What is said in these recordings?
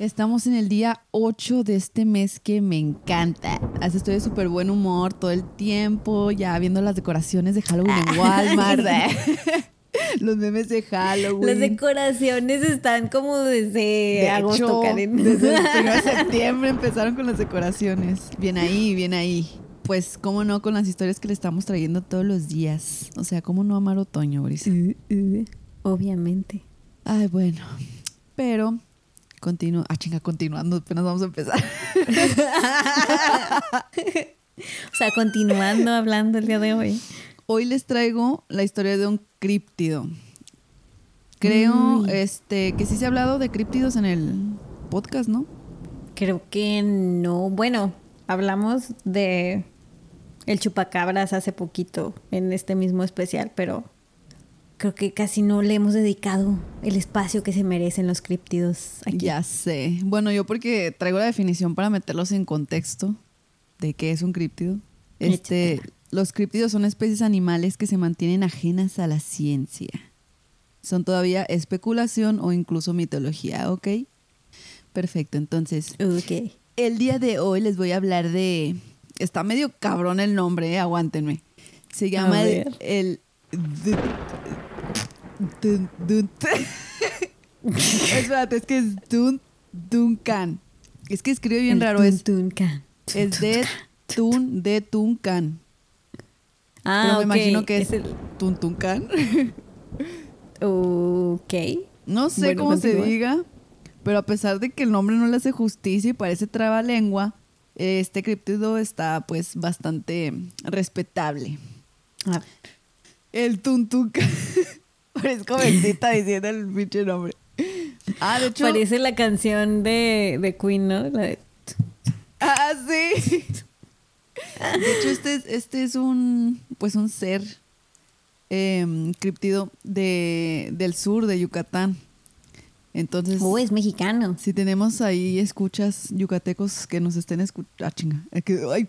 Estamos en el día 8 de este mes que me encanta. Así estoy de súper buen humor todo el tiempo, ya viendo las decoraciones de Halloween en Walmart. Los memes de Halloween. Las decoraciones están como desde De agosto, hecho, Karen. Desde el 1 de septiembre empezaron con las decoraciones. Bien ahí, bien ahí. Pues, cómo no, con las historias que le estamos trayendo todos los días. O sea, cómo no amar otoño, Brisa. Obviamente. Ay, bueno. Pero, continúo. Ah, chinga, continuando, apenas vamos a empezar. O sea, continuando hablando el día de hoy. Hoy les traigo la historia de un críptido. Creo Uy. este, que sí se ha hablado de críptidos en el podcast, ¿no? Creo que no. Bueno, hablamos de el chupacabras hace poquito en este mismo especial, pero creo que casi no le hemos dedicado el espacio que se merecen los críptidos aquí. Ya sé. Bueno, yo porque traigo la definición para meterlos en contexto de qué es un críptido. Este, Échatela. los críptidos son especies animales que se mantienen ajenas a la ciencia. Son todavía especulación o incluso mitología, ¿ok? Perfecto, entonces, Ok. el día de hoy les voy a hablar de... Está medio cabrón el nombre, ¿eh? aguántenme. Se llama el... el dun- dun- Espérate, es que es Dun Duncan. Es que escribe bien El raro. Es, tuntuncan. es de Tun de Tuncan. Ah, Pero me imagino que es, el... Tun Tuncan. Ok. No sé Bueno, cómo se diga, pero a pesar de que el nombre no le hace justicia y parece trabalengua, este criptido está pues bastante respetable. Ah, El Tuntuncan. Parezco bendita diciendo el pinche nombre. Ah, de hecho. Parece la canción de, de Queen, ¿no? La de- Ah, sí. De hecho, este es, este es un, pues un ser eh, criptido de, del sur de Yucatán. Entonces, Oh, es mexicano. si tenemos ahí escuchas yucatecos que nos estén escuchando. Ah, chinga. Que- ay,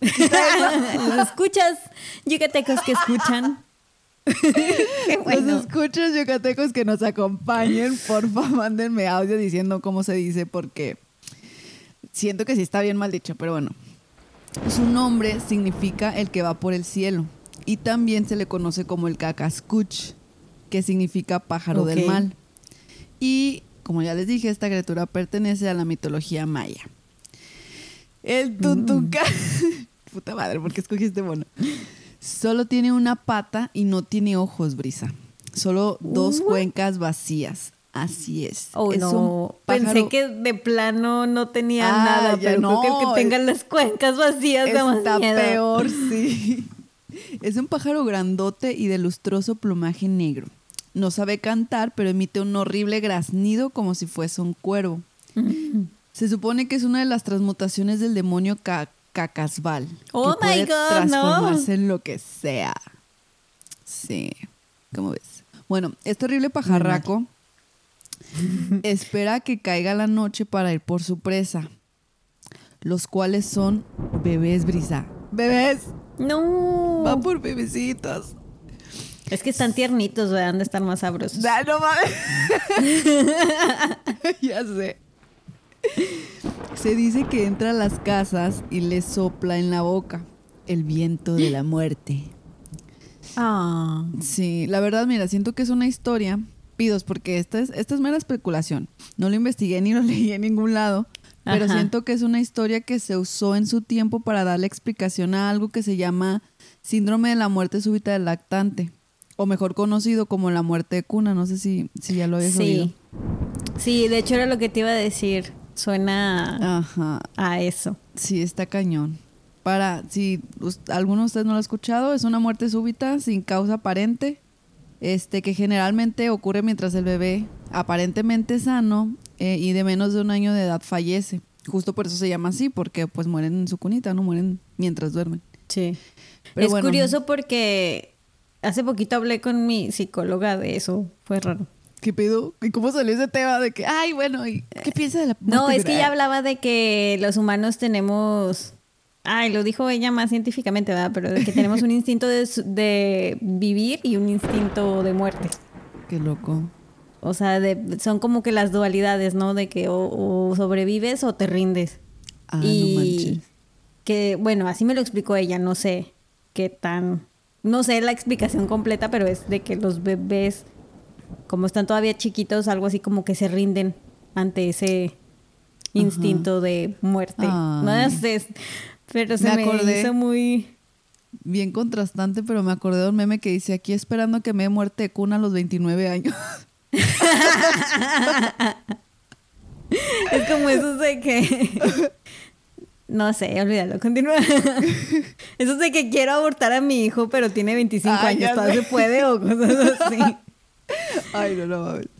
escuchas, yucatecos que escuchan. Bueno. Los escuchas yucatecos que nos acompañen, porfa, mándenme audio diciendo cómo se dice, porque siento que sí está bien mal dicho, pero bueno. Su nombre significa el que va por el cielo y también se le conoce como el cacascuch, que significa pájaro del mal. Y como ya les dije, esta criatura pertenece a la mitología maya. El tuntunca. Puta madre, ¿por qué escogiste mono? Solo tiene una pata y no tiene ojos, Brisa. Solo dos cuencas vacías. Así es. Oh, es no. Pensé que de plano no tenía Ah, nada, pero creo que el que tengan las cuencas vacías Está peor, sí. Es un pájaro grandote y de lustroso plumaje negro. No sabe cantar, pero emite un horrible graznido como si fuese un cuervo. Se supone que es una de las transmutaciones del demonio Ca- Cacasbal. Oh que my puede God, no. transformarse en lo que sea. Sí. ¿Cómo ves? Bueno, este horrible pajarraco espera que caiga la noche para ir por su presa, los cuales son bebés brisa. ¡Bebés! No. Va por bebecitos. Es que están tiernitos, ¿verdad? Han de estar más sabrosos. ¡Ah, no mames! ya sé. Se dice que entra a las casas y le sopla en la boca el viento de la muerte. Ah. Sí, la verdad, mira, siento que es una historia, pidos, porque esta es, esta es mera especulación. No lo investigué ni lo leí en ningún lado, pero Ajá. siento que es una historia que se usó en su tiempo para darle explicación a algo que se llama síndrome de la muerte súbita del lactante, o mejor conocido como la muerte de cuna. No sé si, si ya lo habías oído. Sí. Sí, de hecho era lo que te iba a decir. Suena Ajá, a eso. sí, está cañón. Para, si us- alguno de ustedes no lo ha escuchado, es una muerte súbita sin causa aparente, este, que generalmente ocurre mientras el bebé aparentemente sano eh, y de menos de un año de edad fallece. Justo por eso se llama así, porque pues mueren en su cunita, no mueren mientras duermen. Sí. Pero es bueno. curioso porque hace poquito hablé con mi psicóloga de eso. Fue raro. ¿Qué pedo? ¿Y cómo salió ese tema de que, ay, bueno, ¿y qué piensa de la No, es que ella hablaba de que los humanos tenemos. Ay, lo dijo ella más científicamente, ¿verdad? Pero de que tenemos un instinto de, de vivir y un instinto de muerte. Qué loco. O sea, de, son como que las dualidades, ¿no? De que o, sobrevives o te rindes. Ah, y no manches. que, bueno, así me lo explicó ella, no sé qué tan... No sé la explicación completa, pero es de que los bebés, como están todavía chiquitos, algo así como que se rinden ante ese instinto de muerte. No sé, pero se me, me hizo muy bien contrastante, pero me acordé de un meme que dice aquí esperando que me dé muerte de cuna a los 29 años. es como eso de que... No sé, olvídalo, continúa. Eso de que quiero abortar a mi hijo, pero tiene 25 años, ¿todavía se puede o cosas así? Ay, no, ver.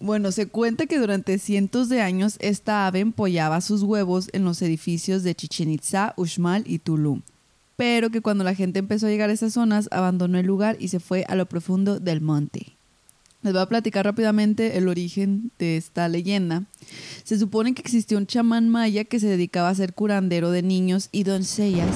Bueno, se cuenta que durante cientos de años esta ave empollaba sus huevos en los edificios de Chichen Itza, Uxmal y Tulum pero que cuando la gente empezó a llegar a esas zonas abandonó el lugar y se fue a lo profundo del monte. Les voy a platicar rápidamente el origen de esta leyenda. Se supone que existió un chamán maya que se dedicaba a ser curandero de niños y doncellas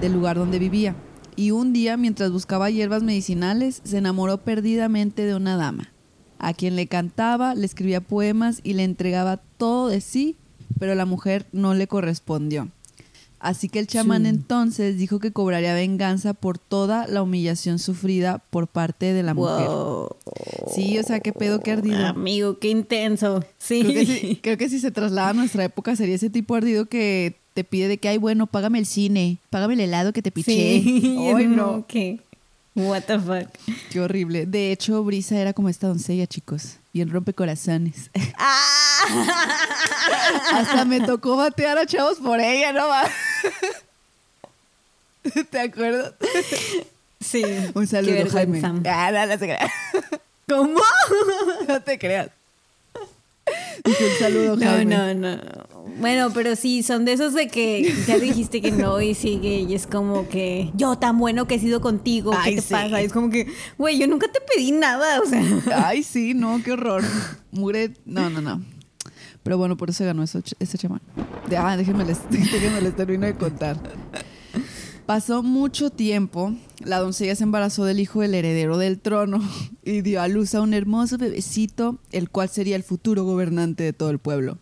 del lugar donde vivía. Y un día, mientras buscaba hierbas medicinales, se enamoró perdidamente de una dama, a quien le cantaba, le escribía poemas y le entregaba todo de sí, pero la mujer no le correspondió. Así que el chamán entonces dijo que cobraría venganza por toda la humillación sufrida por parte de la mujer. Sí, o sea, qué pedo, qué ardido. Amigo, qué intenso. Sí. Creo que, si, se traslada a nuestra época sería ese tipo ardido que te pide de que, ay, bueno, págame el cine, págame el helado que te piché. Sí. Ay, no. ¿Qué? What the fuck. Qué horrible. De hecho, Brisa era como esta doncella, chicos. Bien rompecorazones. Ah. Hasta me tocó batear a chavos por ella, ¿no? ¿Te acuerdas? Sí. Un saludo, Jaime. Ah, no, no se creas. ¿Cómo? No te creas. un saludo, Jaime. No, no, no. Bueno, pero sí, son de esos de que ya dijiste que no y sigue y es como que yo tan bueno que he sido contigo, ¿qué te pasa? es como que, güey, yo nunca te pedí nada, o sea. Ay, sí, no, qué horror. Mure, no, no, no. Pero bueno, por eso ganó ese chamán. De, ah, déjenme les, déjenme les termino de contar. Pasó mucho tiempo, la doncella se embarazó del hijo del heredero del trono y dio a luz a un hermoso bebecito, el cual sería el futuro gobernante de todo el pueblo.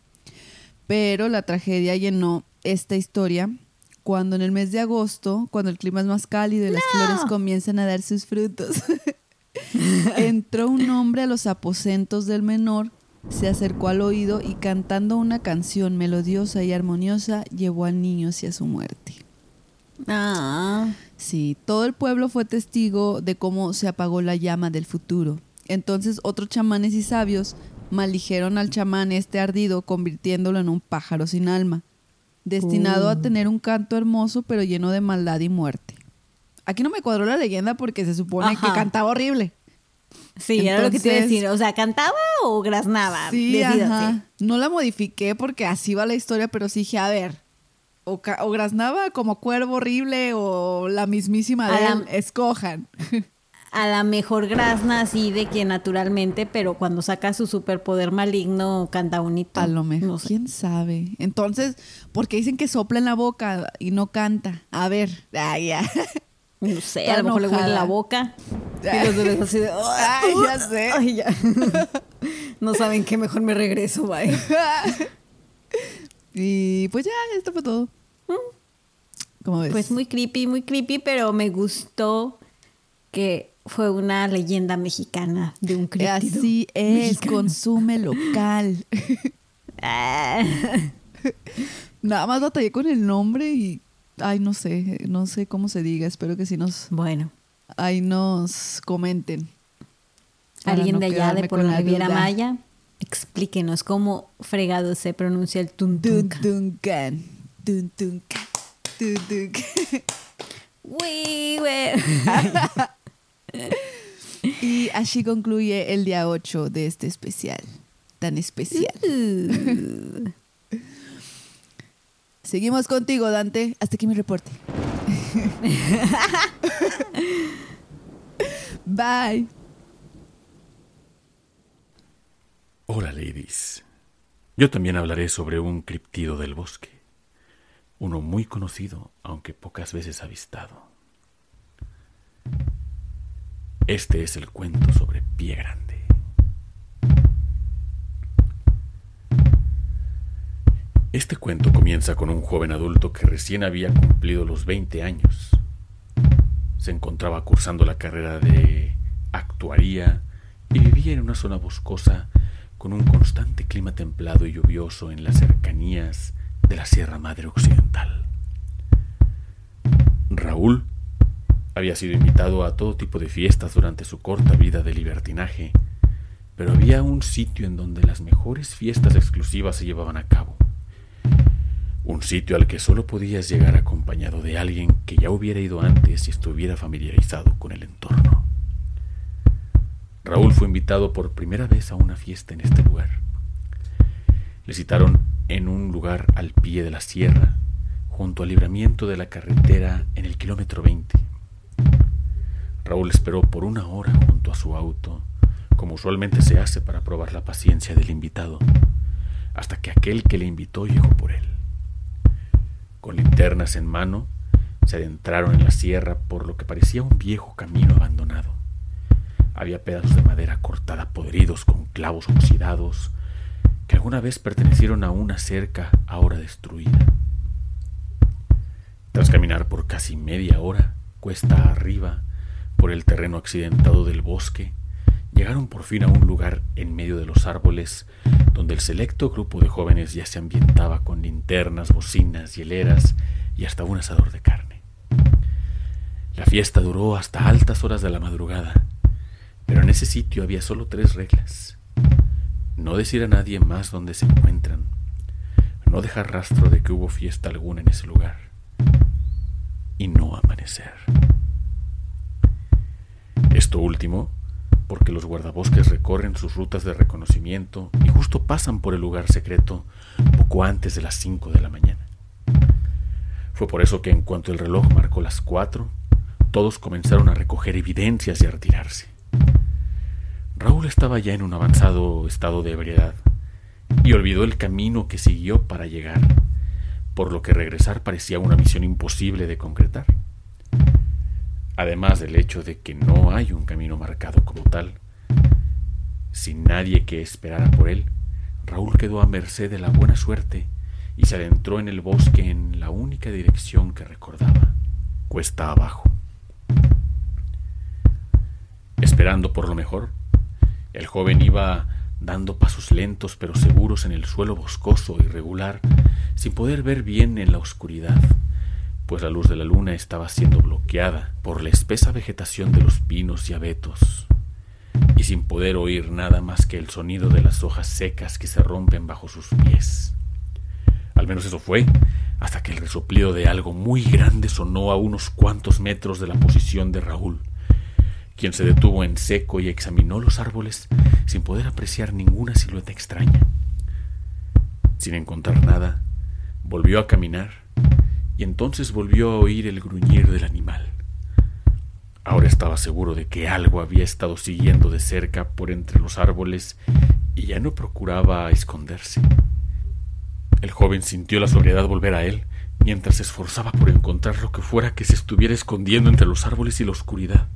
Pero la tragedia llenó esta historia cuando en el mes de agosto, cuando el clima es más cálido y las flores comienzan a dar sus frutos, entró un hombre a los aposentos del menor se acercó al oído y cantando una canción melodiosa y armoniosa llevó al niño hacia su muerte. Ah. Sí, todo el pueblo fue testigo de cómo se apagó la llama del futuro. Entonces otros chamanes y sabios maldijeron al chamán este ardido convirtiéndolo en un pájaro sin alma, destinado a oh. tener un canto hermoso pero lleno de maldad y muerte. Aquí no me cuadró la leyenda porque se supone que cantaba horrible. Sí, era lo que te iba a decir. O sea, ¿cantaba o graznaba? Sí, ajá. No la modifiqué porque así va la historia, pero sí dije, a ver, o, o graznaba como cuervo horrible o la mismísima de él, escojan. A la mejor grazna así de que naturalmente, pero cuando saca su superpoder maligno canta bonito. A lo mejor, quién sabe. Entonces, ¿por qué dicen que sopla en la boca y no canta? A ver, ah, ya. No sé, a lo mejor le huele la boca. Y los bebés así de. Ay, ya sé. Ay, ya. no saben qué mejor me regreso, bye. Y pues ya, esto fue todo. Mm. ¿Cómo ves? Pues muy creepy, muy creepy, pero me gustó que fue una leyenda mexicana de un críptido. Así es, consume local. Ah. Nada más batallé con el nombre y ay, no sé, no sé cómo se diga, espero que sí nos... Bueno. Ahí nos comenten. Alguien de allá de por la Riviera Maya, explíquenos cómo fregado se pronuncia el tuntuncan. Tuntuncan. Tuntuncan. Tuntuncan. y así concluye el día 8 de este especial. Tan especial. Uh. Seguimos contigo, Dante. Hasta aquí mi reporte. Bye. Hola, ladies. Yo también hablaré sobre un criptido del bosque, uno muy conocido, aunque pocas veces avistado. Este es el cuento sobre Pie Grande. Este cuento comienza con un joven adulto que recién había cumplido los 20 años. Se encontraba cursando la carrera de actuaría y vivía en una zona boscosa con un constante clima templado y lluvioso en las cercanías de la Sierra Madre Occidental. Raúl había sido invitado a todo tipo de fiestas durante su corta vida de libertinaje, pero había un sitio en donde las mejores fiestas exclusivas se llevaban a cabo. Un sitio al que solo podías llegar acompañado de alguien que ya hubiera ido antes y estuviera familiarizado con el entorno. Raúl fue invitado por primera vez a una fiesta en este lugar. Le citaron en un lugar al pie de la sierra, junto al libramiento de la carretera en el kilómetro 20. Raúl esperó por una hora junto a su auto, como usualmente se hace para probar la paciencia del invitado, hasta que aquel que le invitó llegó por él. Con linternas en mano, se adentraron en la sierra por lo que parecía un viejo camino abandonado. Había pedazos de madera cortada podridos con clavos oxidados que alguna vez pertenecieron a una cerca ahora destruida. Tras caminar por casi media hora, cuesta arriba, por el terreno accidentado del bosque, llegaron por fin a un lugar en medio de los árboles donde el selecto grupo de jóvenes ya se ambientaba con linternas, bocinas, hieleras y hasta un asador de carne. La fiesta duró hasta altas horas de la madrugada, pero en ese sitio había solo tres reglas. No decir a nadie más dónde se encuentran, no dejar rastro de que hubo fiesta alguna en ese lugar y no amanecer. Esto último porque los guardabosques recorren sus rutas de reconocimiento y justo pasan por el lugar secreto poco antes de las 5 de la mañana. Fue por eso que en cuanto el reloj marcó las 4, todos comenzaron a recoger evidencias y a retirarse. Raúl estaba ya en un avanzado estado de ebriedad y olvidó el camino que siguió para llegar, por lo que regresar parecía una misión imposible de concretar además del hecho de que no hay un camino marcado como tal. Sin nadie que esperara por él, Raúl quedó a merced de la buena suerte y se adentró en el bosque en la única dirección que recordaba, cuesta abajo. Esperando por lo mejor, el joven iba dando pasos lentos pero seguros en el suelo boscoso y regular, sin poder ver bien en la oscuridad pues la luz de la luna estaba siendo bloqueada por la espesa vegetación de los pinos y abetos, y sin poder oír nada más que el sonido de las hojas secas que se rompen bajo sus pies. Al menos eso fue, hasta que el resoplido de algo muy grande sonó a unos cuantos metros de la posición de Raúl, quien se detuvo en seco y examinó los árboles sin poder apreciar ninguna silueta extraña. Sin encontrar nada, volvió a caminar y entonces volvió a oír el gruñir del animal. Ahora estaba seguro de que algo había estado siguiendo de cerca por entre los árboles y ya no procuraba esconderse. El joven sintió la sobriedad volver a él mientras se esforzaba por encontrar lo que fuera que se estuviera escondiendo entre los árboles y la oscuridad.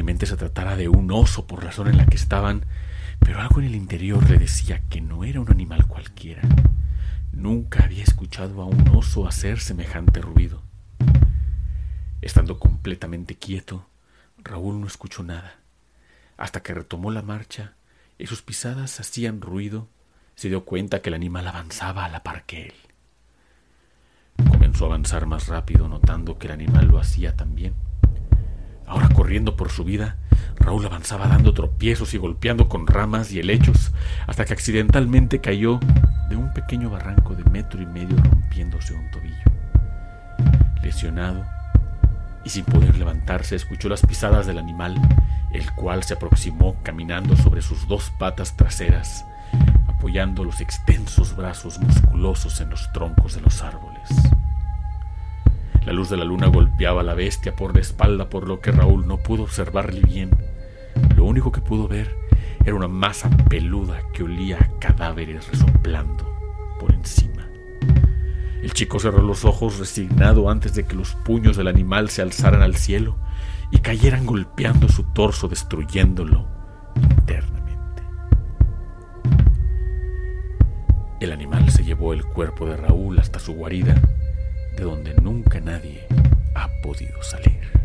Se tratara de un oso por la zona en la que estaban, pero algo en el interior le decía que no era un animal cualquiera. Nunca había escuchado a un oso hacer semejante ruido. Estando completamente quieto, Raúl no escuchó nada. Hasta que retomó la marcha y sus pisadas hacían ruido, se dio cuenta que el animal avanzaba a la par que él. Comenzó a avanzar más rápido, notando que el animal lo hacía también. Ahora corriendo por su vida, Raúl avanzaba dando tropiezos y golpeando con ramas y helechos, hasta que accidentalmente cayó de un pequeño barranco de metro y medio rompiéndose un tobillo. Lesionado y sin poder levantarse, escuchó las pisadas del animal, el cual se aproximó caminando sobre sus dos patas traseras, apoyando los extensos brazos musculosos en los troncos de los árboles. La luz de la luna golpeaba a la bestia por la espalda, por lo que Raúl no pudo observarle bien. Lo único que pudo ver era una masa peluda que olía a cadáveres resoplando por encima. El chico cerró los ojos resignado antes de que los puños del animal se alzaran al cielo y cayeran golpeando su torso, destruyéndolo internamente. El animal se llevó el cuerpo de Raúl hasta su guarida, de donde nunca nadie ha podido salir.